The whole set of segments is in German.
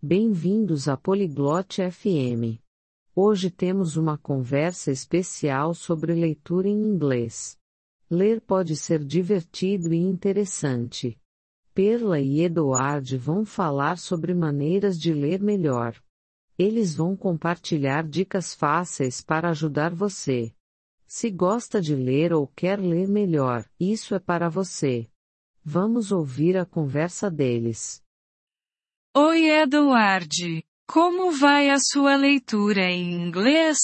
Bem-vindos à Poliglote FM. Hoje temos uma conversa especial sobre leitura em inglês. Ler pode ser divertido e interessante. Perla e Eduard vão falar sobre maneiras de ler melhor. Eles vão compartilhar dicas fáceis para ajudar você. Se gosta de ler ou quer ler melhor, isso é para você. Vamos ouvir a conversa deles. Oi, Eduard. Como vai a sua leitura em inglês?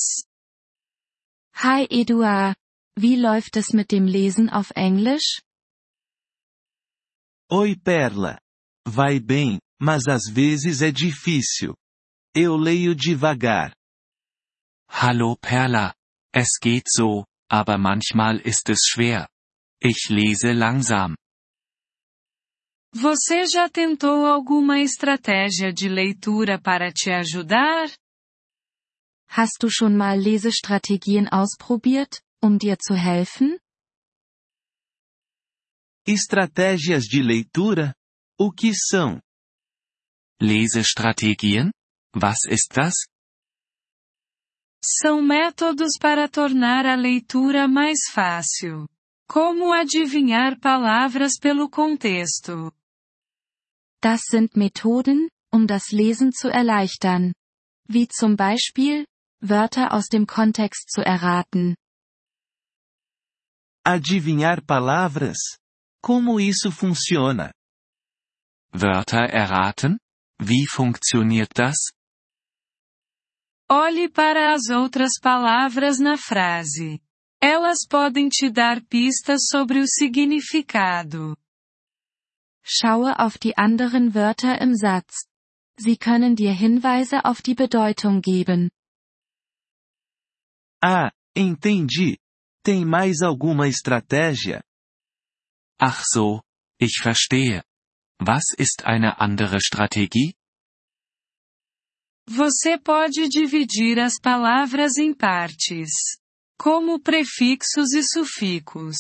Hi, Eduard. Wie läuft es mit dem Lesen auf Englisch? Oi, Perla. Vai bem, mas às vezes é difícil. Eu leio devagar. Hallo Perla. Es geht so, aber manchmal ist es schwer. Ich lese langsam. Você já tentou alguma estratégia de leitura para te ajudar? Hast du schon mal Lesestrategien ausprobiert, um dir zu helfen? Estratégias de leitura? O que são? Lesestrategien? Was ist das? São métodos para tornar a leitura mais fácil. Como adivinhar palavras pelo contexto? Das sind Methoden, um das Lesen zu erleichtern. Wie zum Beispiel, Wörter aus dem Kontext zu erraten. Adivinhar palavras? Como isso funciona? Wörter erraten? Wie funktioniert das? Olhe para as outras palavras na frase. Elas podem te dar pistas sobre o significado. Schaue auf die anderen Wörter im Satz. Sie können dir Hinweise auf die Bedeutung geben. Ah, entendi. Tem mais alguma estratégia? Ach so, ich verstehe. Was ist eine andere Strategie? Você pode dividir as palavras em partes, como prefixos e sufixos.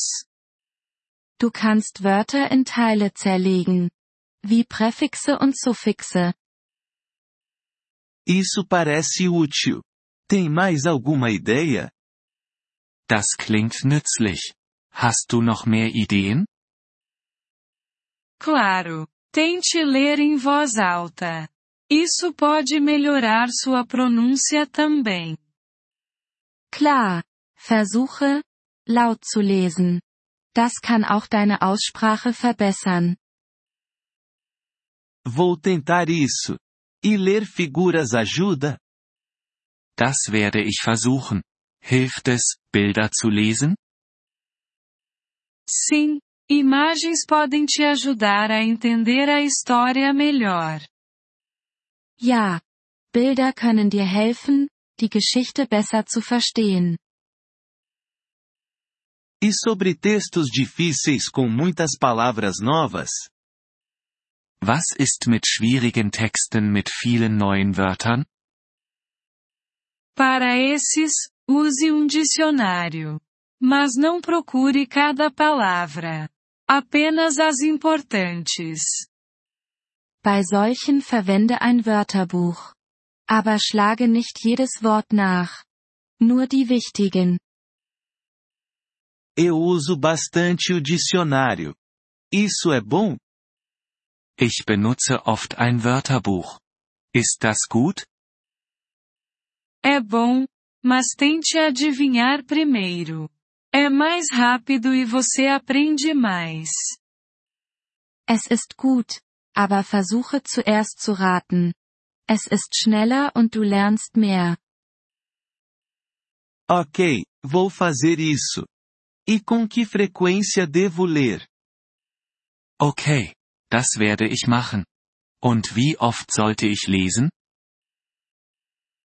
Du kannst Wörter in Teile zerlegen. Wie Präfixe und Suffixe. Isso parece útil. Tem mais alguma ideia? Das klingt nützlich. Hast du noch mehr Ideen? Claro. Tente ler em voz alta. Isso pode melhorar sua pronúncia também. Klar. Versuche, laut zu lesen. Das kann auch deine Aussprache verbessern. Vou tentar isso. E ler figuras ajuda? Das werde ich versuchen. Hilft es, Bilder zu lesen? Sim, imagens podem te ajudar a entender a história melhor. Ja. Bilder können dir helfen, die Geschichte besser zu verstehen. E sobre textos difíceis com muitas palavras novas? Was ist mit schwierigen Texten mit vielen neuen Wörtern? Para esses, use um dicionário. Mas não procure cada palavra. Apenas as importantes. Bei solchen verwende ein Wörterbuch. Aber schlage nicht jedes Wort nach. Nur die wichtigen. Eu uso bastante o dicionário. Isso é bom? Ich benutze oft ein Wörterbuch. Ist das gut? É bom, mas tente adivinhar primeiro. É mais rápido e você aprende mais. Es ist gut, aber versuche zuerst zu raten. Es ist schneller und du lernst mehr. Ok, vou fazer isso. E com que frequência devo ler? Okay, das werde ich machen. Und wie oft sollte ich lesen?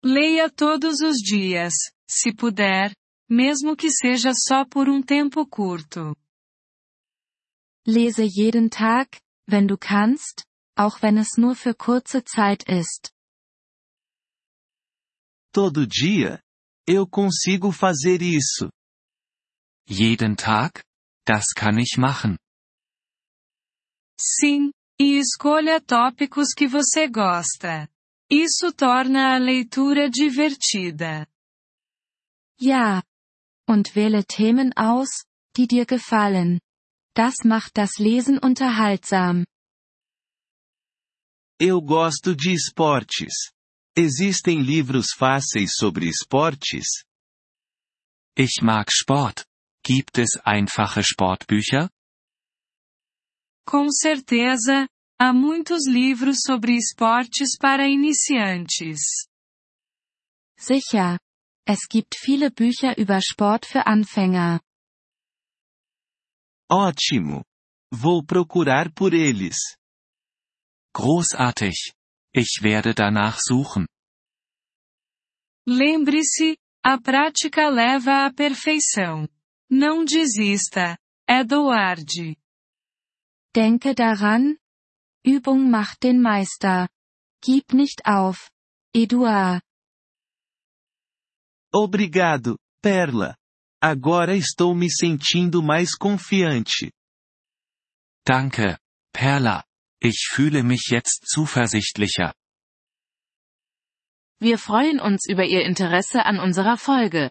Leia todos os dias, se puder, mesmo que seja só por um tempo curto. Lese jeden Tag, wenn du kannst, auch wenn es nur für kurze Zeit ist. Todo dia? Eu consigo fazer isso. Jeden Tag? Das kann ich machen. Sim, E escolha tópicos que você gosta. Isso torna a leitura divertida. Ja. Und wähle Themen aus, die dir gefallen. Das macht das Lesen unterhaltsam. Eu gosto de esportes. Existem livros fáceis sobre esportes? Ich mag Sport. Gibt es einfache Sportbücher? Com certeza, há muitos livros sobre esportes para iniciantes. Sicher. Es gibt viele Bücher über Sport für Anfänger. Ótimo! Vou procurar por eles. Großartig. Ich werde danach suchen. Lembre-se, a prática leva à perfeição. Não desista. Edward. Denke daran. Übung macht den Meister. Gib nicht auf. Eduard. Obrigado, Perla. Agora estou me sentindo mais confiante. Danke, Perla. Ich fühle mich jetzt zuversichtlicher. Wir freuen uns über Ihr Interesse an unserer Folge.